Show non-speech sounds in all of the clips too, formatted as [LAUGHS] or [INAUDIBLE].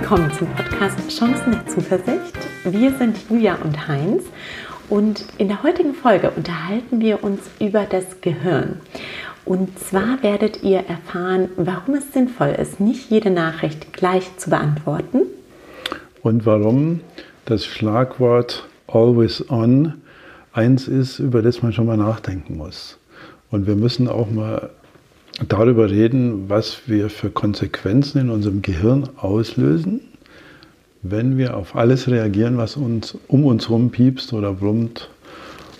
willkommen zum Podcast Chancen der Zuversicht. Wir sind Julia und Heinz und in der heutigen Folge unterhalten wir uns über das Gehirn. Und zwar werdet ihr erfahren, warum es sinnvoll ist, nicht jede Nachricht gleich zu beantworten. Und warum das Schlagwort Always On eins ist, über das man schon mal nachdenken muss. Und wir müssen auch mal darüber reden, was wir für Konsequenzen in unserem Gehirn auslösen, wenn wir auf alles reagieren, was uns um uns herum piepst oder brummt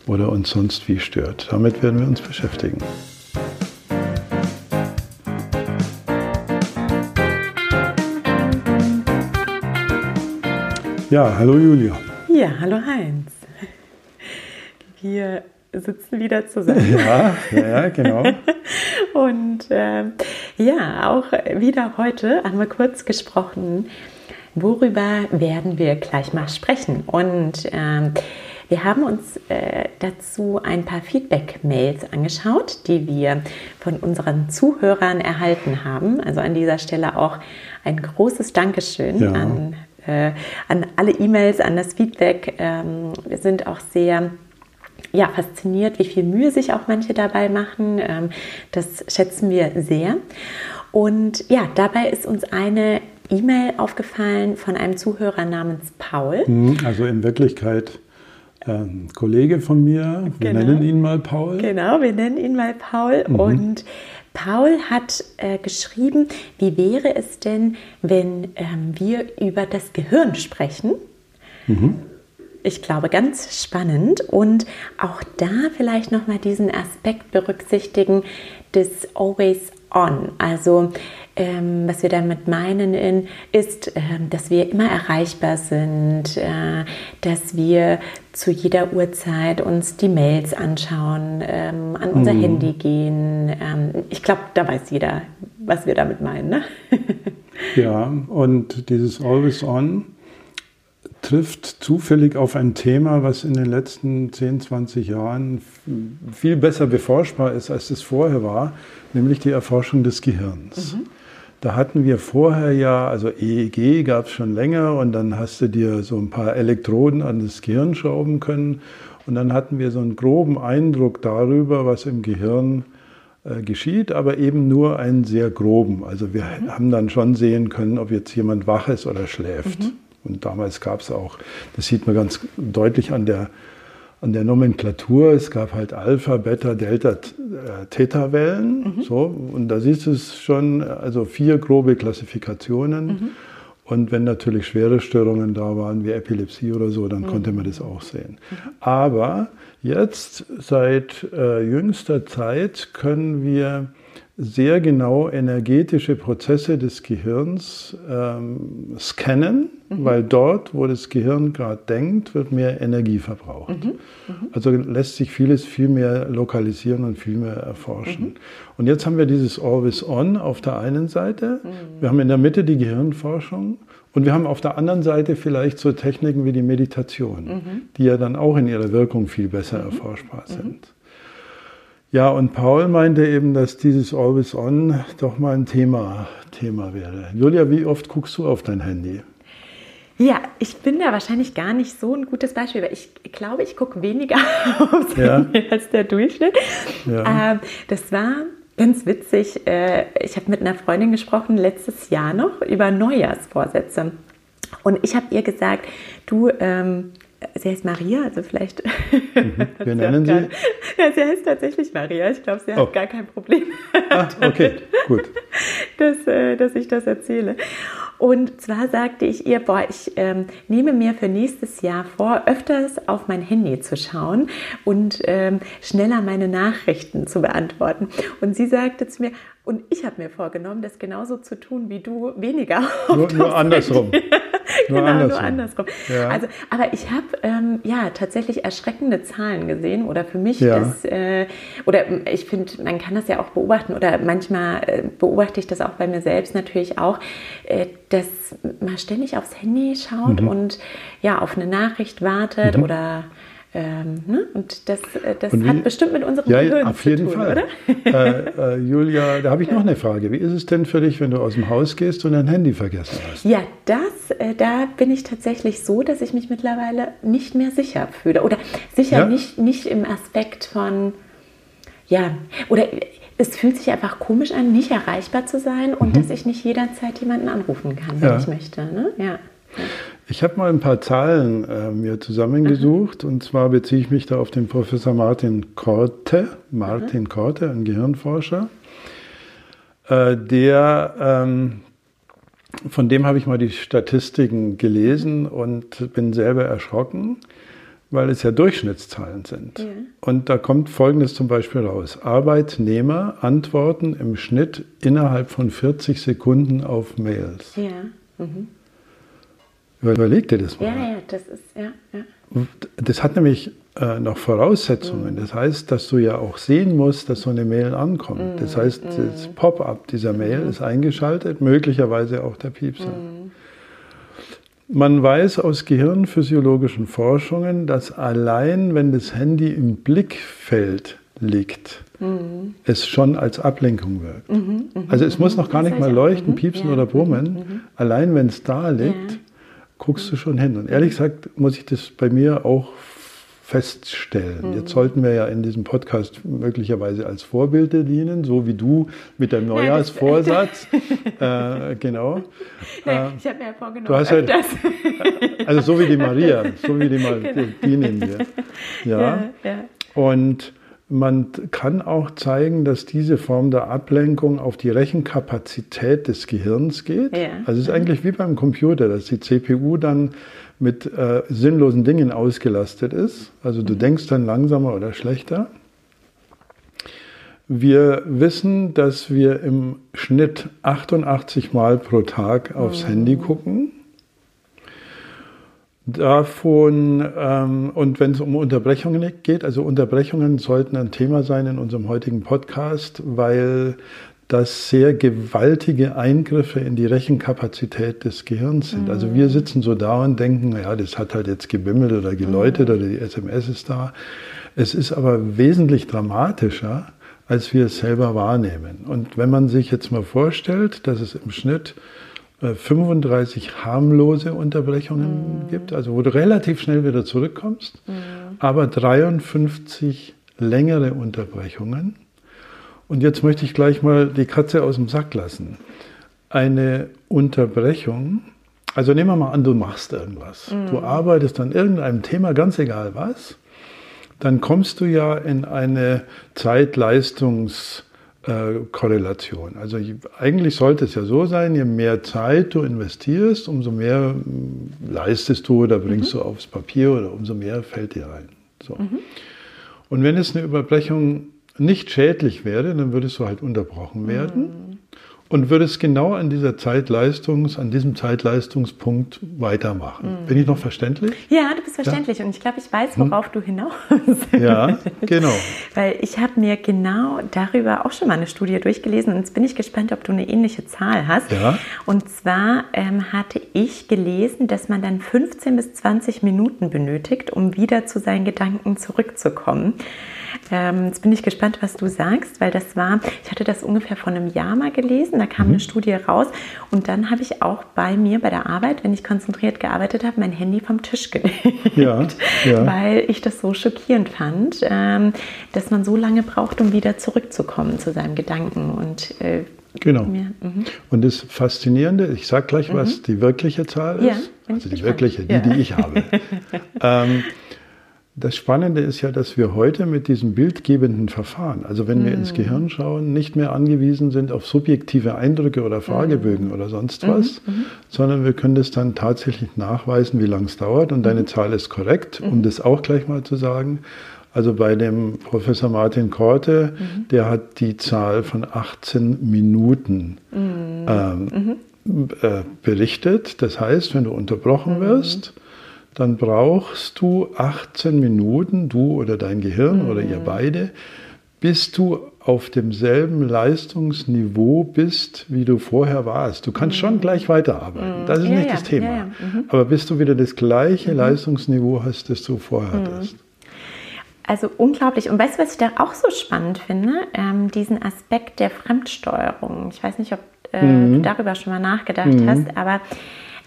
oder uns sonst wie stört. Damit werden wir uns beschäftigen. Ja, hallo Julia. Ja, hallo Heinz. Wir sitzen wieder zusammen. Ja, ja, ja genau. [LAUGHS] Und äh, ja, auch wieder heute haben wir kurz gesprochen, worüber werden wir gleich mal sprechen. Und äh, wir haben uns äh, dazu ein paar Feedback-Mails angeschaut, die wir von unseren Zuhörern erhalten haben. Also an dieser Stelle auch ein großes Dankeschön ja. an, äh, an alle E-Mails, an das Feedback. Ähm, wir sind auch sehr ja, fasziniert, wie viel Mühe sich auch manche dabei machen. Ähm, das schätzen wir sehr. Und ja, dabei ist uns eine E-Mail aufgefallen von einem Zuhörer namens Paul. Mhm, also in Wirklichkeit ein Kollege von mir. Wir genau. nennen ihn mal Paul. Genau, wir nennen ihn mal Paul. Mhm. Und Paul hat äh, geschrieben, wie wäre es denn, wenn ähm, wir über das Gehirn sprechen? Mhm ich glaube, ganz spannend und auch da vielleicht nochmal diesen Aspekt berücksichtigen des Always On. Also ähm, was wir damit meinen in, ist, äh, dass wir immer erreichbar sind, äh, dass wir zu jeder Uhrzeit uns die Mails anschauen, ähm, an unser mhm. Handy gehen. Ähm, ich glaube, da weiß jeder, was wir damit meinen. Ne? [LAUGHS] ja, und dieses Always On trifft zufällig auf ein Thema, was in den letzten 10, 20 Jahren viel besser beforschbar ist, als es vorher war, nämlich die Erforschung des Gehirns. Mhm. Da hatten wir vorher ja, also EEG gab es schon länger und dann hast du dir so ein paar Elektroden an das Gehirn schrauben können und dann hatten wir so einen groben Eindruck darüber, was im Gehirn äh, geschieht, aber eben nur einen sehr groben. Also wir mhm. haben dann schon sehen können, ob jetzt jemand wach ist oder schläft. Mhm. Und damals gab es auch, das sieht man ganz deutlich an der, an der Nomenklatur, es gab halt Alpha, Beta, Delta, äh, Theta-Wellen. Mhm. So, und da siehst du es schon, also vier grobe Klassifikationen. Mhm. Und wenn natürlich schwere Störungen da waren, wie Epilepsie oder so, dann mhm. konnte man das auch sehen. Mhm. Aber jetzt, seit äh, jüngster Zeit, können wir sehr genau energetische Prozesse des Gehirns ähm, scannen, mhm. weil dort, wo das Gehirn gerade denkt, wird mehr Energie verbraucht. Mhm. Mhm. Also lässt sich vieles viel mehr lokalisieren und viel mehr erforschen. Mhm. Und jetzt haben wir dieses Always On auf der einen Seite, mhm. wir haben in der Mitte die Gehirnforschung und wir haben auf der anderen Seite vielleicht so Techniken wie die Meditation, mhm. die ja dann auch in ihrer Wirkung viel besser erforschbar sind. Ja, und Paul meinte eben, dass dieses Always On doch mal ein Thema, Thema wäre. Julia, wie oft guckst du auf dein Handy? Ja, ich bin da wahrscheinlich gar nicht so ein gutes Beispiel, weil ich glaube, ich gucke weniger [LAUGHS] aufs ja. Handy als der Durchschnitt. Ja. Ähm, das war ganz witzig. Äh, ich habe mit einer Freundin gesprochen letztes Jahr noch über Neujahrsvorsätze. Und ich habe ihr gesagt, du, ähm, sie heißt Maria, also vielleicht. Mhm. [LAUGHS] Wir nennen sie? Ja, sie heißt tatsächlich Maria. Ich glaube, sie hat oh. gar kein Problem. Ah, okay, gut. [LAUGHS] Dass, äh, dass ich das erzähle. Und zwar sagte ich ihr, boah, ich ähm, nehme mir für nächstes Jahr vor, öfters auf mein Handy zu schauen und ähm, schneller meine Nachrichten zu beantworten. Und sie sagte zu mir, und ich habe mir vorgenommen, das genauso zu tun wie du, weniger. Nur, nur andersrum. [LAUGHS] nur genau, andersrum. nur andersrum. Ja. Also, aber ich habe ähm, ja tatsächlich erschreckende Zahlen gesehen oder für mich ja. das, äh, oder ich finde, man kann das ja auch beobachten oder manchmal äh, beobachte ich das auch bei mir selbst natürlich auch, äh, dass man ständig aufs Handy schaut mhm. und ja auf eine Nachricht wartet mhm. oder Ähm, ne? Und das, äh, das Und wie- hat bestimmt mit unserem Ja, Gehirn auf zu jeden tun, Fall. oder? äh, äh, Julia, da habe ich [LAUGHS] noch eine Frage. Wie ist es denn für dich, wenn du aus dem Haus gehst und dein Handy vergessen hast? Ja, das, äh, da bin ich tatsächlich so, dass ich mich mittlerweile nicht mehr sicher fühle. Oder sicher Ja. nicht, nicht im Aspekt von, ja, oder es fühlt sich einfach komisch an, nicht erreichbar zu sein und dass ich nicht jederzeit jemanden anrufen kann, wenn Mhm. Ja. ich möchte. Ne? Ja. Ich habe mal ein paar Zahlen äh, mir zusammengesucht und zwar beziehe ich mich da auf den Professor Martin Korte, Martin Korte, ein Gehirnforscher, äh, der ähm, von dem habe ich mal die Statistiken gelesen und bin selber erschrocken, weil es ja Durchschnittszahlen sind. Ja. Und da kommt Folgendes zum Beispiel raus. Arbeitnehmer antworten im Schnitt innerhalb von 40 Sekunden auf Mails. Ja. Mhm. Überleg dir das mal. ja, ja, das ist, ja, ja. Das hat nämlich äh, noch Voraussetzungen. Das heißt, dass du ja auch sehen musst, dass so eine Mail ankommt. Das heißt, das Pop-up dieser Mail ist eingeschaltet, möglicherweise auch der Piepser. Man weiß aus gehirnphysiologischen Forschungen, dass allein wenn das Handy im Blickfeld liegt, es schon als Ablenkung wirkt. Also es muss noch gar nicht mal leuchten, Mhm. piepsen oder brummen. Allein wenn es da liegt. Guckst du schon hin. Und ehrlich gesagt muss ich das bei mir auch feststellen. Jetzt sollten wir ja in diesem Podcast möglicherweise als Vorbilder dienen, so wie du mit deinem Neujahrsvorsatz. [LAUGHS] äh, genau. Nee, ich habe mir ja vorgenommen, du hast öfters. [LAUGHS] Also so wie die Maria, so wie die, Mar [LAUGHS] die nehmen wir. Ja. ja, ja. Und man kann auch zeigen, dass diese Form der Ablenkung auf die Rechenkapazität des Gehirns geht. Ja. Also es ist eigentlich wie beim Computer, dass die CPU dann mit äh, sinnlosen Dingen ausgelastet ist. Also du denkst dann langsamer oder schlechter. Wir wissen, dass wir im Schnitt 88 Mal pro Tag aufs Handy gucken. Davon, ähm, und wenn es um Unterbrechungen geht, also Unterbrechungen sollten ein Thema sein in unserem heutigen Podcast, weil das sehr gewaltige Eingriffe in die Rechenkapazität des Gehirns sind. Also wir sitzen so da und denken, ja, das hat halt jetzt gebimmelt oder geläutet oder die SMS ist da. Es ist aber wesentlich dramatischer, als wir es selber wahrnehmen. Und wenn man sich jetzt mal vorstellt, dass es im Schnitt 35 harmlose Unterbrechungen gibt, also wo du relativ schnell wieder zurückkommst, aber 53 längere Unterbrechungen. Und jetzt möchte ich gleich mal die Katze aus dem Sack lassen. Eine Unterbrechung, also nehmen wir mal an, du machst irgendwas. Du arbeitest an irgendeinem Thema, ganz egal was. Dann kommst du ja in eine Zeit-Leistungs-Korrelation. Also je- eigentlich sollte es ja so sein, je mehr Zeit du investierst, umso mehr mm, leistest du oder bringst du aufs Papier oder umso mehr fällt dir ein. So. Und wenn es eine Überbrechung nicht schädlich wäre, dann würdest du halt unterbrochen werden und würdest genau an dieser Zeitleistungs, an diesem Zeitleistungspunkt weitermachen. Bin ich noch verständlich? Ja, du bist verständlich und ich glaube, ich weiß, worauf du hinaus [LAUGHS] willst. Hm? Ja, genau. Weil ich habe mir genau darüber auch schon mal eine Studie durchgelesen und jetzt bin ich gespannt, ob du eine ähnliche Zahl hast. Ja. Und zwar ähm, hatte ich gelesen, dass man dann 15 bis 20 Minuten benötigt, um wieder zu seinen Gedanken zurückzukommen. Ähm, jetzt bin ich gespannt, was du sagst, weil das war, ich hatte das ungefähr vor einem Jahr mal gelesen, da kam eine Studie raus und dann habe ich auch bei mir bei der Arbeit, wenn ich konzentriert gearbeitet habe, mein Handy vom Tisch [LAUGHS] gelegt, Ja, ja. weil ich das so schockierend fand, ähm, dass man so lange braucht, um wieder zurückzukommen zu seinem Gedanken und äh, Genau. mir, mhm. Und das Faszinierende, ich sage gleich, was die wirkliche Zahl ist. Ja, also die gespannt. wirkliche, die, Ja. die ich habe. [LAUGHS] ähm, das Spannende ist ja, dass wir heute mit diesem bildgebenden Verfahren, also wenn wir ins Mhm. Gehirn schauen, nicht mehr angewiesen sind auf subjektive Eindrücke Mhm. oder Fragebögen oder sonst was, sondern wir können das dann tatsächlich nachweisen, wie lange es dauert. Und Mhm. deine Zahl ist korrekt, um das auch gleich mal zu sagen. Also bei dem Professor Martin Korte, Mhm. der hat die Zahl von 18 Minuten Mhm. ähm, äh, berichtet. Das heißt, wenn du unterbrochen wirst, dann brauchst du 18 Minuten, du oder dein Gehirn oder ihr beide, bis du auf demselben Leistungsniveau bist, wie du vorher warst. Du kannst schon gleich weiterarbeiten. Das ist Ja, nicht ja, das Thema. ja, ja. Aber bis du wieder das gleiche Leistungsniveau hast, das du vorher hattest. also unglaublich. Und weißt du, was ich da auch so spannend finde? Ähm, diesen Aspekt der Fremdsteuerung. Ich weiß nicht, ob äh, mhm. du darüber schon mal nachgedacht mhm. hast, aber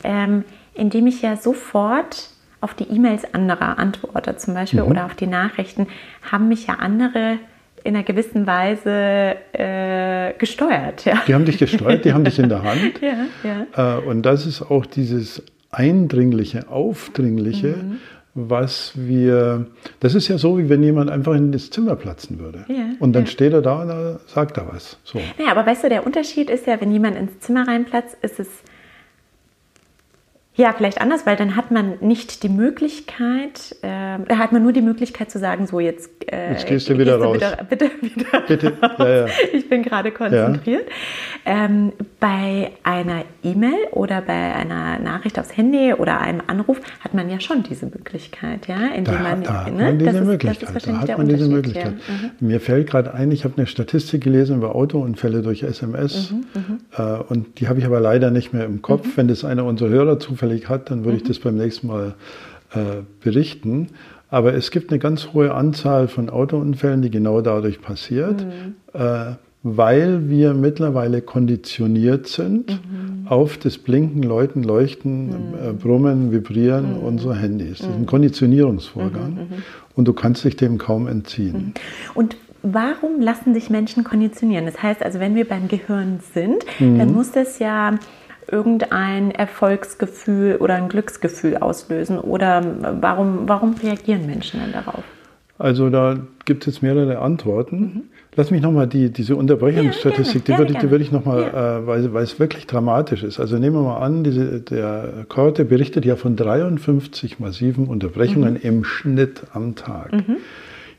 ähm, indem ich ja sofort auf die E-Mails anderer antworte zum Beispiel mhm. oder auf die Nachrichten, haben mich ja andere in einer gewissen Weise äh, gesteuert. Ja. Die haben dich gesteuert, die haben dich in der Hand. [LAUGHS] ja, ja. Äh, und das ist auch dieses Eindringliche, Aufdringliche, mhm. was wir, das ist ja so, wie wenn jemand einfach in das Zimmer platzen würde. Und dann steht er da und sagt da was. So. Ja, aber weißt du, der Unterschied ist ja, wenn jemand ins Zimmer reinplatzt, ist es ja, vielleicht anders, weil dann hat man nicht die Möglichkeit, äh, hat man nur die Möglichkeit zu sagen, so jetzt, äh, jetzt gehst du wieder raus. Wieder, bitte [LAUGHS] wieder bitte. Raus. Ja, ja. Ich bin gerade konzentriert. Ja. Ähm, bei einer E-Mail oder bei einer Nachricht aufs Handy oder einem Anruf hat man ja schon diese Möglichkeit, ja, indem da, man, da hat ne, man diese das Möglichkeit. Ist, da hat man diese Möglichkeit. Mhm. Mir fällt gerade ein, ich habe eine Statistik gelesen über Autounfälle durch SMS mhm, mhm, äh, und die habe ich aber leider nicht mehr im Kopf. Mhm. Wenn das einer unserer Hörer zufällig zufällig hat, dann würde mhm. ich das beim nächsten Mal äh, berichten. Aber es gibt eine ganz hohe Anzahl von Autounfällen, die genau dadurch passiert, mhm. äh, weil wir mittlerweile konditioniert sind mhm. auf das Blinken, Läuten, Leuchten, äh, mhm. Brummen, Vibrieren mhm. unserer Handys. Das ist ein mhm. Konditionierungsvorgang und du kannst dich dem kaum entziehen. Und warum lassen sich Menschen konditionieren? Das heißt also, wenn wir beim Gehirn sind, dann muss das ja irgendein Erfolgsgefühl oder ein Glücksgefühl auslösen? Oder warum, warum reagieren Menschen denn darauf? Also da gibt es jetzt mehrere Antworten. Mhm. Lass mich nochmal die, diese Unterbrechungsstatistik, ja, die, würde ich, die würde ich nochmal, ja. äh, weil, weil es wirklich dramatisch ist. Also nehmen wir mal an, diese, der Korte berichtet ja von 53 massiven Unterbrechungen mhm. im Schnitt am Tag. Mhm.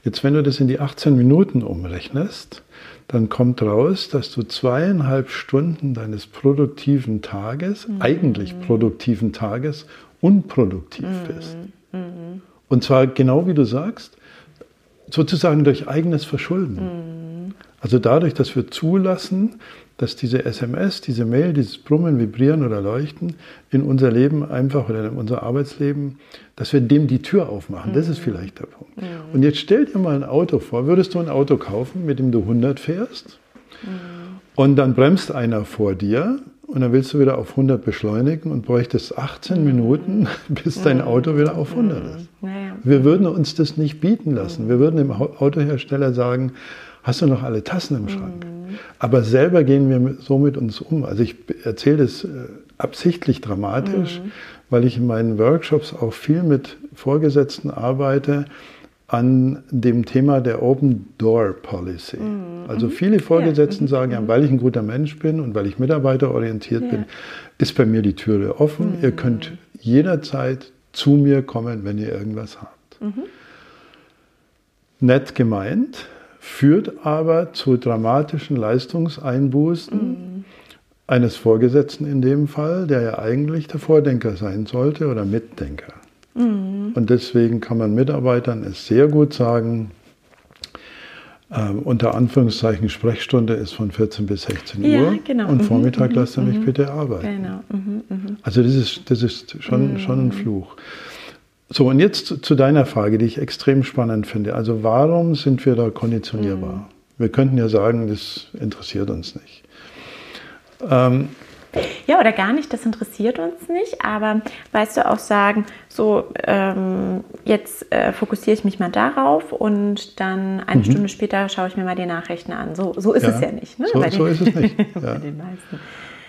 Jetzt, wenn du das in die 18 Minuten umrechnest, dann kommt raus, dass du zweieinhalb Stunden deines produktiven Tages, mhm. eigentlich produktiven Tages, unproduktiv mhm. bist. Mhm. Und zwar genau wie du sagst, sozusagen durch eigenes Verschulden. Mhm. Also dadurch, dass wir zulassen, dass diese SMS, diese Mail, dieses Brummen, Vibrieren oder Leuchten in unser Leben einfach oder in unser Arbeitsleben, dass wir dem die Tür aufmachen. Das ist mhm. vielleicht der Punkt. Mhm. Und jetzt stell dir mal ein Auto vor. Würdest du ein Auto kaufen, mit dem du 100 fährst? Mhm. Und dann bremst einer vor dir und dann willst du wieder auf 100 beschleunigen und bräuchtest 18 Minuten, [LAUGHS] bis dein Auto wieder auf 100 ist. Wir würden uns das nicht bieten lassen. Wir würden dem Autohersteller sagen, hast du noch alle Tassen im Schrank? Aber selber gehen wir so mit uns um. Also ich erzähle das äh, absichtlich dramatisch, mhm. weil ich in meinen Workshops auch viel mit Vorgesetzten arbeite an dem Thema der Open Door Policy. Mhm. Also viele Vorgesetzten ja. sagen, ja, mhm. weil ich ein guter Mensch bin und weil ich mitarbeiterorientiert ja. bin, ist bei mir die Türe offen. Mhm. Ihr könnt jederzeit zu mir kommen, wenn ihr irgendwas habt. Mhm. Nett gemeint, führt aber zu dramatischen Leistungseinbußen mhm. eines Vorgesetzten in dem Fall, der ja eigentlich der Vordenker sein sollte oder Mitdenker. Mhm. Und deswegen kann man Mitarbeitern es sehr gut sagen, äh, unter Anführungszeichen Sprechstunde ist von 14 bis 16 ja, Uhr genau. und mhm, Vormittag mhm, lasst ihr mich mhm. bitte arbeiten. Genau. Mhm. Also das ist, das ist schon, schon ein Fluch. So, und jetzt zu, deiner Frage, die ich extrem spannend finde. Also warum sind wir da konditionierbar? Mhm. Wir könnten ja sagen, das interessiert uns nicht. Ähm, ja, oder gar nicht, das interessiert uns nicht, aber weißt du auch sagen, so ähm, jetzt äh, fokussiere ich mich mal darauf und dann eine mhm. Stunde später schaue ich mir mal die Nachrichten an. So, so ist ja. es ja nicht. Ne? So, so ist es nicht. [LAUGHS] Ja. bei den meisten.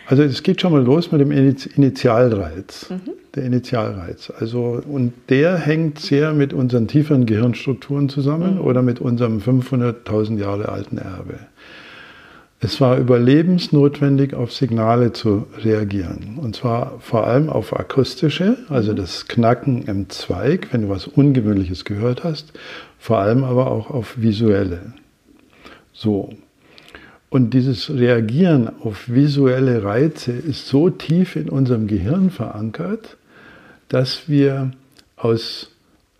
Also es geht schon mal los mit dem Initialreiz. Mhm. Der Initialreiz. Also, und der hängt sehr mit unseren tieferen Gehirnstrukturen zusammen mhm. oder mit unserem 500.000 Jahre alten Erbe. Es war überlebensnotwendig, auf Signale zu reagieren. Und zwar vor allem auf akustische, also mhm. das Knacken im Zweig, wenn du was Ungewöhnliches gehört hast, vor allem aber auch auf visuelle. So. Und dieses Reagieren auf visuelle Reize ist so tief in unserem Gehirn verankert, dass wir aus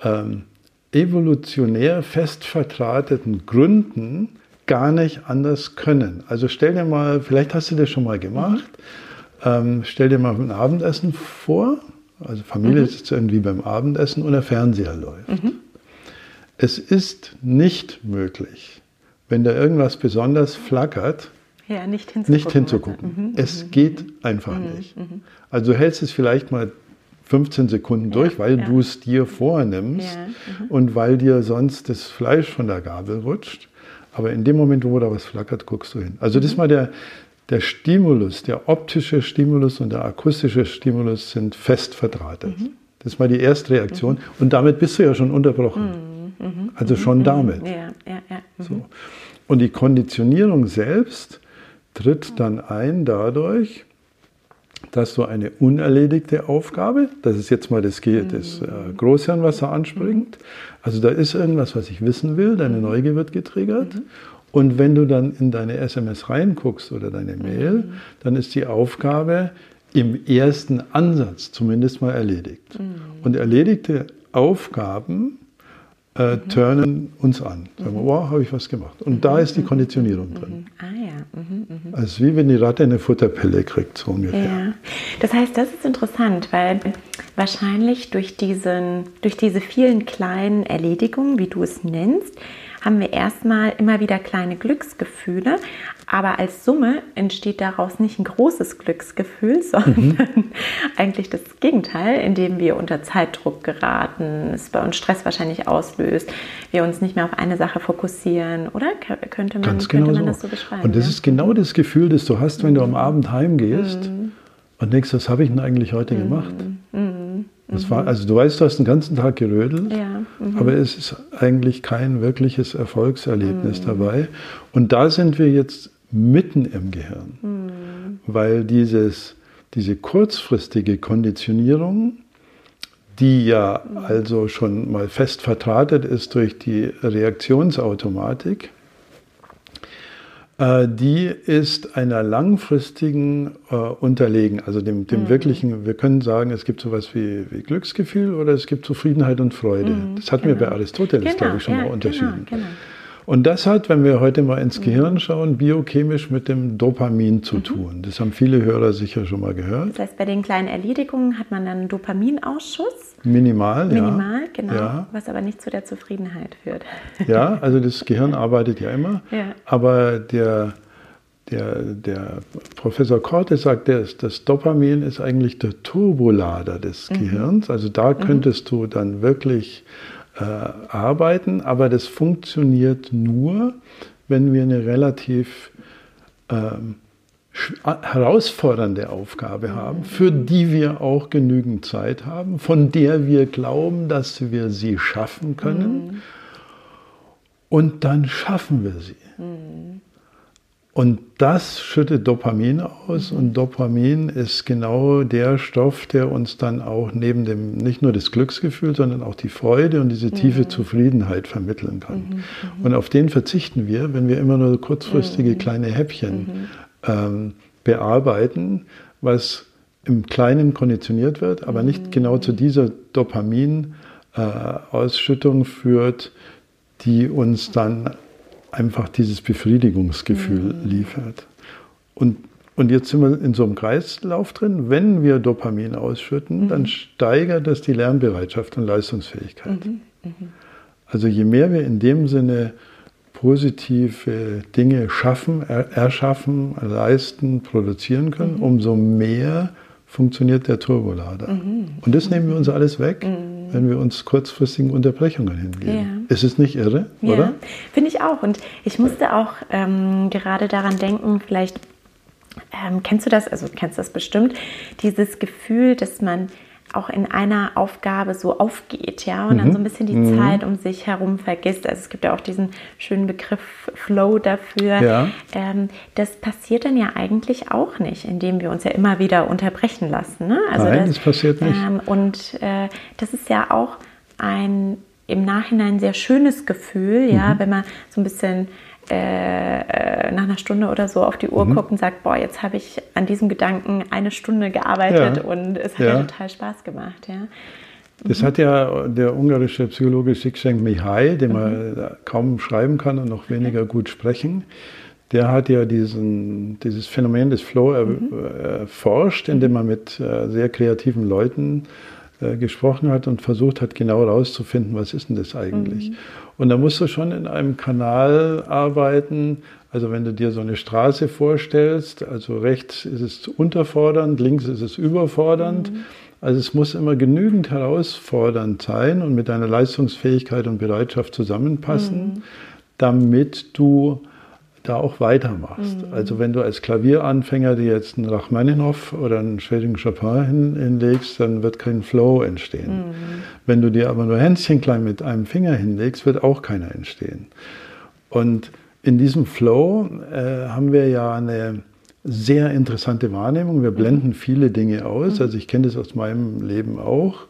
ähm, evolutionär fest vertrateten Gründen gar nicht anders können. Also stell dir mal, vielleicht hast du das schon mal gemacht, ähm, stell dir mal ein Abendessen vor, also Familie mhm. sitzt irgendwie beim Abendessen und der Fernseher läuft. Mhm. Es ist nicht möglich, wenn da irgendwas besonders flackert, ja, nicht hinzugucken. Nicht hinzugucken. Mhm, es mhm, geht einfach mhm, nicht. Mhm. Also du hältst es vielleicht mal 15 Sekunden ja, durch, weil ja. du es dir vornimmst ja, mhm. und weil dir sonst das Fleisch von der Gabel rutscht. Aber in dem Moment, wo da was flackert, guckst du hin. Also das ist mal der, der Stimulus, der optische Stimulus und der akustische Stimulus sind fest verdrahtet. Mhm. Das ist mal die erste Reaktion. Mhm. Und damit bist du ja schon unterbrochen. Mhm. mhm. Also schon damit. So. Und die Konditionierung selbst tritt dann ein dadurch, dass du eine unerledigte Aufgabe, das ist jetzt mal das, das äh, Großhirn, was da anspringt, also da ist irgendwas, was ich wissen will, deine mhm. Neugier wird getriggert. Mhm. Und wenn du dann in deine SMS reinguckst oder deine Mail, mhm. dann ist die Aufgabe im ersten Ansatz zumindest mal erledigt. Mhm. Und erledigte Aufgaben äh, mhm. turnen uns an. Sagen wir, wow, habe ich was gemacht. Und da ist die Konditionierung drin. Ah ja. Mhm, also wie wenn die Ratte eine Futterpille kriegt, so ungefähr. Ja. Das heißt, das ist interessant, weil wahrscheinlich durch, diesen, durch diese vielen kleinen Erledigungen, wie du es nennst, haben wir erstmal immer wieder kleine Glücksgefühle, aber als Summe entsteht daraus nicht ein großes Glücksgefühl, [LAUGHS] sondern mhm. eigentlich das Gegenteil, indem wir unter Zeitdruck geraten, es bei uns Stress wahrscheinlich auslöst, wir uns nicht mehr auf eine Sache fokussieren, oder? Könnte man, Ganz genau könnte man so. das so beschreiben? Und das ja? ist genau das Gefühl, das du hast, wenn du am Abend heimgehst mhm. und denkst, was habe ich denn eigentlich heute mhm. gemacht? Mhm. Das war, also du weißt, du hast den ganzen Tag gerödelt, ja. Mhm. aber es ist eigentlich kein wirkliches Erfolgserlebnis mhm. dabei. Und da sind wir jetzt mitten im Gehirn, mhm. weil dieses, diese kurzfristige Konditionierung, die ja mhm. also schon mal fest vertratet ist durch die Reaktionsautomatik, die ist einer langfristigen äh, unterlegen, also dem, dem mhm. wirklichen, wir können sagen, es gibt sowas wie, wie, Glücksgefühl oder es gibt Zufriedenheit und Freude. Mhm, das hatten genau. wir bei Aristoteles, genau, glaube ich, schon ja, mal unterschieden. Genau, genau. Und das hat, wenn wir heute mal ins mhm. Gehirn schauen, biochemisch mit dem Dopamin zu mhm. tun. Das haben viele Hörer sicher schon mal gehört. Das heißt, bei den kleinen Erledigungen hat man dann Dopaminausschuss. Minimal, Minimal, ja. Minimal, genau. Ja. Was aber nicht zu der Zufriedenheit führt. Ja, [LAUGHS] also das Gehirn arbeitet ja immer. Ja. Aber der, der, der Professor Korte sagt, das, das Dopamin ist eigentlich der Turbolader des mhm. Gehirns. Also da könntest du dann wirklich äh, arbeiten, aber das funktioniert nur, wenn wir eine relativ ähm, herausfordernde Aufgabe haben, für die wir auch genügend Zeit haben, von der wir glauben, dass wir sie schaffen können. Mhm. Und dann schaffen wir sie. Mhm. Und das schüttet Dopamin aus und Dopamin ist genau der Stoff, der uns dann auch neben dem, nicht nur das Glücksgefühl, sondern auch die Freude und diese tiefe mhm. Zufriedenheit vermitteln kann. Mhm, mhm. und auf den verzichten wir, wenn wir immer nur kurzfristige mhm. kleine Häppchen mhm. ähm, bearbeiten, was im Kleinen konditioniert wird, aber nicht genau zu dieser Dopamin-Ausschüttung äh, führt, die uns dann einfach dieses Befriedigungsgefühl mhm. liefert. Und, und jetzt sind wir in so einem Kreislauf drin. Wenn wir Dopamin ausschütten, mhm. dann steigert das die Lernbereitschaft und Leistungsfähigkeit. Mhm. mhm. Also je mehr wir in dem Sinne positive Dinge schaffen, erschaffen, leisten, produzieren können, mhm. umso mehr funktioniert der Turbolader. Mhm. Und das nehmen wir uns alles weg. Wenn wir uns kurzfristigen Unterbrechungen hingeben. Ja. Ist es nicht irre, ja, oder? Finde ich auch. Und ich musste auch ähm, gerade daran denken, vielleicht ähm, kennst du das, also kennst du das bestimmt, dieses Gefühl, dass man auch in einer Aufgabe so aufgeht, ja, und mhm. dann so ein bisschen die mhm. Zeit um sich herum vergisst. Also es gibt ja auch diesen schönen Begriff Flow dafür. Ja. Ähm, das passiert dann ja eigentlich auch nicht, indem wir uns ja immer wieder unterbrechen lassen. Ne? Also Nein, das, das passiert nicht. Ähm, und äh, das ist ja auch ein im Nachhinein sehr schönes Gefühl, ja, mhm. wenn man so ein bisschen äh, äh, nach einer Stunde oder so auf die Uhr mhm. guckt und sagt, boah, jetzt habe ich an diesem Gedanken eine Stunde gearbeitet ja. und es hat ja. ja. total Spaß gemacht. Ja. Das hat ja der ungarische Psychologe Sixenk Mihai, den man mhm. kaum schreiben kann und noch weniger gut sprechen, der hat ja diesen, dieses Phänomen des Flow mhm. erforscht, indem man mit äh, sehr kreativen Leuten äh, gesprochen hat und versucht hat, genau herauszufinden, was ist denn das eigentlich. Mhm. Und da musst du schon in einem Kanal arbeiten. Also wenn du dir so eine Straße vorstellst, also rechts ist es unterfordernd, links ist es überfordernd. Mhm. Also es muss immer genügend herausfordernd sein und mit deiner Leistungsfähigkeit und Bereitschaft zusammenpassen, mhm. damit du da auch weitermachst. Mhm. Also wenn du als Klavieranfänger dir jetzt einen Rachmaninoff oder einen Schweding Chopin hin, hinlegst, dann wird kein Flow entstehen. Mhm. Wenn du dir aber nur Hänschen klein mit einem Finger hinlegst, wird auch keiner entstehen. Und in diesem Flow äh, haben wir ja eine sehr interessante Wahrnehmung. Wir blenden mhm. viele Dinge aus. Mhm. Also ich kenne das aus meinem Leben auch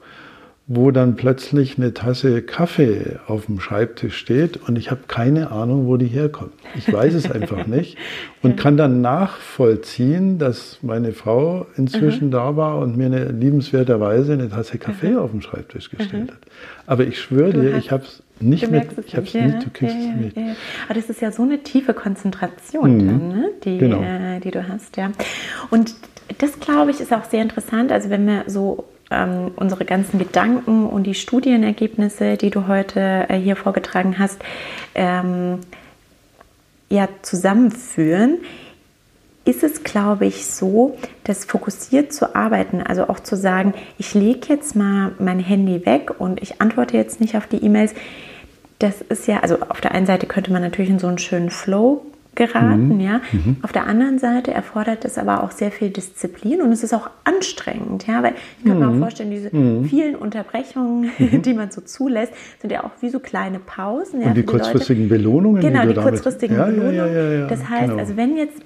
wo dann plötzlich eine Tasse Kaffee auf dem Schreibtisch steht und ich habe keine Ahnung, wo die herkommt. Ich weiß es einfach [LAUGHS] nicht und kann dann nachvollziehen, dass meine Frau inzwischen mhm. da war und mir eine liebenswerterweise eine Tasse Kaffee mhm. auf dem Schreibtisch gestellt mhm. hat. Aber ich schwöre dir, ich habe es nicht mit, ich habe es ja, nicht, du kriegst ja, es nicht. Ja. Aber das ist ja so eine tiefe Konzentration, mhm. dann, ne? die, genau. äh, die du hast, ja. Und das, glaube ich, ist auch sehr interessant. Also wenn wir so ähm, unsere ganzen Gedanken und die Studienergebnisse, die du heute äh, hier vorgetragen hast, ähm, ja, zusammenführen, ist es, glaube ich, so, dass fokussiert zu arbeiten, also auch zu sagen, ich lege jetzt mal mein Handy weg und ich antworte jetzt nicht auf die E-Mails. Das ist ja, also auf der einen Seite könnte man natürlich in so einen schönen Flow geraten. Mhm. Ja? Mhm. Auf der anderen Seite erfordert es aber auch sehr viel Disziplin und es ist auch anstrengend. Ja? Weil ich kann mhm. mir auch vorstellen, diese mhm. vielen Unterbrechungen, mhm. [LAUGHS] die man so zulässt, sind ja auch wie so kleine Pausen. Ja, und die kurzfristigen die Belohnungen. Genau, die, die kurzfristigen ja, Belohnungen. Ja, das heißt, genau. also wenn jetzt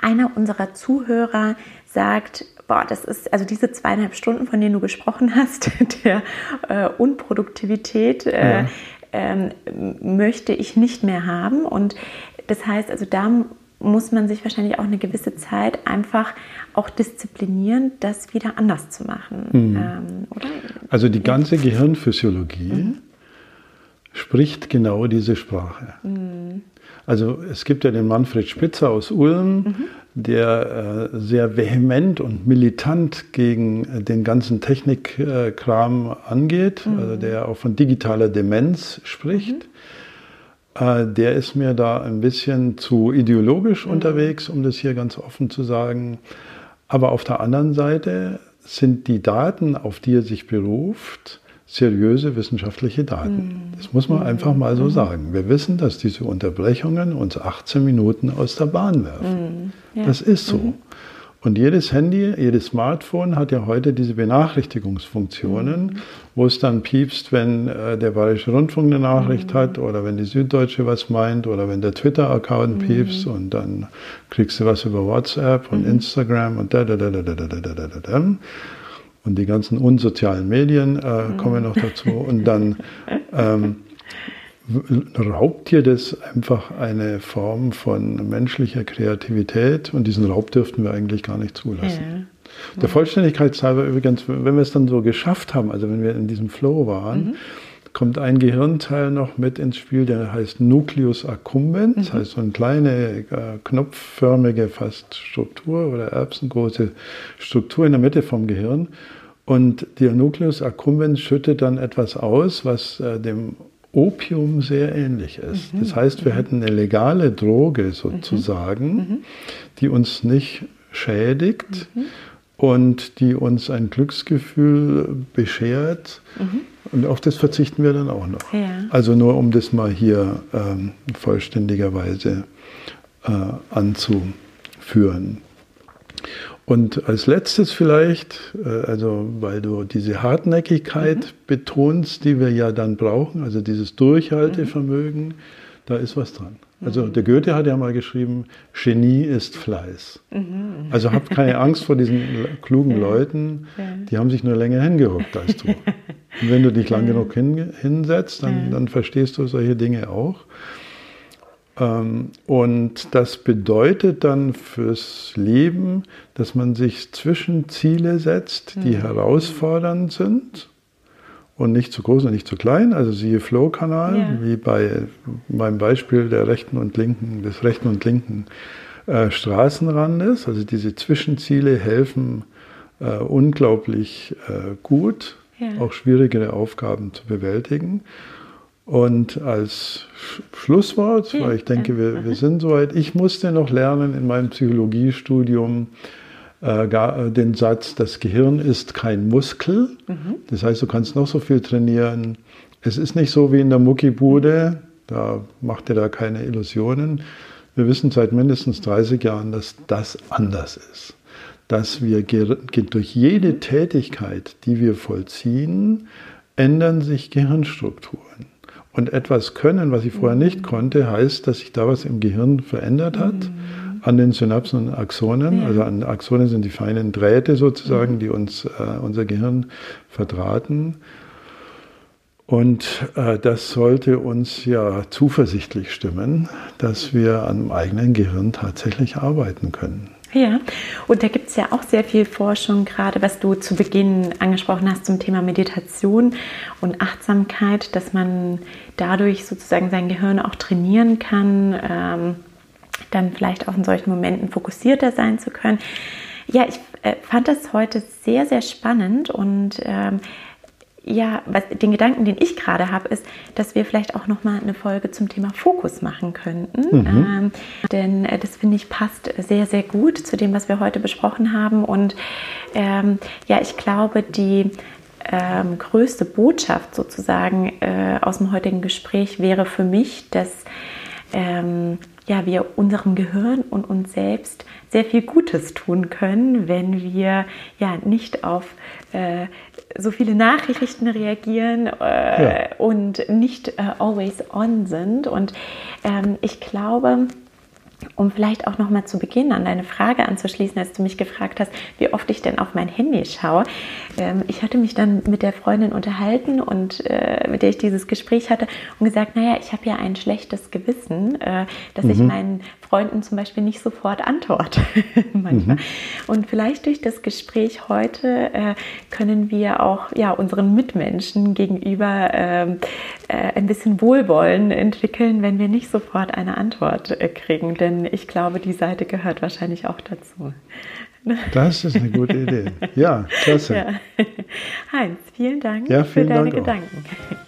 einer unserer Zuhörer sagt, boah, das ist also diese zweieinhalb Stunden, von denen du gesprochen hast, [LAUGHS] der äh, Unproduktivität, äh, ähm, möchte ich nicht mehr haben. Und das heißt, also da muss man sich wahrscheinlich auch eine gewisse Zeit einfach auch disziplinieren, das wieder anders zu machen. Mhm. Ähm, also die ganze Gehirnphysiologie mhm. spricht genau diese Sprache. Mhm. Also es gibt ja den Manfred Spitzer aus Ulm, mhm. der äh, sehr vehement und militant gegen den ganzen Technikkram angeht, mhm. also der auch von digitaler Demenz spricht. Mhm. Äh, der ist mir da ein bisschen zu ideologisch mhm. unterwegs, um das hier ganz offen zu sagen. Aber auf der anderen Seite sind die Daten, auf die er sich beruft, seriöse wissenschaftliche Daten. Mhm. Das muss man einfach mal so mhm. sagen. Wir wissen, dass diese Unterbrechungen uns 18 Minuten aus der Bahn werfen. Mhm. Das ist so. Mhm. Und jedes Handy, jedes Smartphone hat ja heute diese Benachrichtigungsfunktionen, mhm. wo es dann piepst, wenn äh, der Bayerische Rundfunk eine Nachricht mhm. hat oder wenn die Süddeutsche was meint oder wenn der Twitter-Account mhm. piepst und dann kriegst du was über WhatsApp und mhm. Instagram und da, da, da, da, da, da, da, da, da, da. Und die ganzen unsozialen Medien äh, mhm. kommen noch dazu. Und dann ähm, raubt dir das einfach eine Form von menschlicher Kreativität und diesen Raub dürften wir eigentlich gar nicht zulassen. Ja. Der Vollständigkeit halber übrigens, wenn wir es dann so geschafft haben, also wenn wir in diesem Flow waren, mhm. kommt ein Gehirnteil noch mit ins Spiel, der heißt Nucleus accumbens, mhm. das heißt so eine kleine, äh, knopfförmige fast Struktur oder erbsengroße Struktur in der Mitte vom Gehirn. Und der Nucleus accumbens schüttet dann etwas aus, was äh, dem Opium sehr ähnlich ist. Mhm. Das heißt, wir mhm. hätten eine legale Droge sozusagen, mhm. mhm. die uns nicht schädigt mhm. und die uns ein Glücksgefühl beschert. Mhm. Und auf das verzichten wir dann auch noch. Ja. Also nur um das mal hier ähm, vollständigerweise äh, anzuführen. Und als letztes vielleicht, äh, also weil du diese Hartnäckigkeit mhm. betonst, die wir ja dann brauchen, also dieses Durchhaltevermögen, mhm. da ist was dran. Also mhm. der Goethe hat ja mal geschrieben, Genie ist Fleiß. Mhm. Also habt keine Angst vor diesen [LAUGHS] klugen. Leuten, die haben sich nur länger hingehuckt als du. [LAUGHS] Und wenn du dich lang genug hin, hinsetzt, dann, dann verstehst du solche Dinge auch. Ähm, und das bedeutet dann fürs Leben, dass man sich Zwischenziele setzt, die mhm. herausfordernd sind und nicht zu groß und nicht zu klein. Also siehe Flow-Kanal, ja. wie bei meinem Beispiel der rechten und linken, des rechten und linken äh, Straßenrandes. Also diese Zwischenziele helfen, äh, unglaublich äh, gut, ja. auch schwierigere Aufgaben zu bewältigen. Und als Schlusswort, weil ich denke, wir, wir sind soweit, ich musste noch lernen in meinem Psychologiestudium äh, äh, den Satz, das Gehirn ist kein Muskel. Mhm. Das heißt, du kannst noch so viel trainieren. Es ist nicht so wie in der Muckibude, da macht ihr da keine Illusionen. Wir wissen seit mindestens 30 Jahren, dass das anders ist. Dass wir durch jede Tätigkeit, die wir vollziehen, ändern sich Gehirnstrukturen. Und etwas können, was ich vorher nicht konnte, heißt, dass sich da was im Gehirn verändert hat. Mhm. An den Synapsen und Axonen. Ja. Also an Axonen sind die feinen Drähte sozusagen, mhm. die uns äh, unser Gehirn verdrahten. Und äh, das sollte uns ja zuversichtlich stimmen, dass wir am eigenen Gehirn tatsächlich arbeiten können. Ja, und da gibt es ja auch sehr viel Forschung, gerade was du zu Beginn angesprochen hast zum Thema Meditation und Achtsamkeit, dass man dadurch sozusagen sein Gehirn auch trainieren kann, ähm, dann vielleicht auch in solchen Momenten fokussierter sein zu können. Ja, ich äh, fand das heute sehr, sehr spannend und ähm, ja, was, den Gedanken, den ich gerade habe, ist, dass wir vielleicht auch noch mal eine Folge zum Thema Fokus machen könnten. Mhm. Ähm, denn äh, das finde ich passt sehr, sehr gut zu dem, was wir heute besprochen haben. Und ähm, ja, ich glaube, die ähm, größte Botschaft sozusagen äh, aus dem heutigen Gespräch wäre für mich, dass ähm, ja, wir unserem Gehirn und uns selbst sehr viel Gutes tun können, wenn wir ja nicht auf äh, so viele Nachrichten reagieren äh, ja. und nicht äh, always on sind. Und ähm, ich glaube, um vielleicht auch noch mal zu Beginn an deine Frage anzuschließen, als du mich gefragt hast, wie oft ich denn auf mein Handy schaue. Ähm, ich hatte mich dann mit der Freundin unterhalten und äh, mit der ich dieses Gespräch hatte und gesagt, naja, ich habe ja ein schlechtes Gewissen, äh, dass mhm. ich meinen Freunden zum Beispiel nicht sofort antworte [LAUGHS] manchmal. Mhm. Und vielleicht durch das Gespräch heute äh, können wir auch ja, unseren Mitmenschen gegenüber ähm, äh, ein bisschen Wohlwollen entwickeln, wenn wir nicht sofort eine Antwort kriegen. Denn ich glaube, die Seite gehört wahrscheinlich auch dazu. Das ist eine gute Idee. Ja, klasse. Ja. [LAUGHS] Heinz, vielen Dank ja, vielen für deine Dank Gedanken. Auch.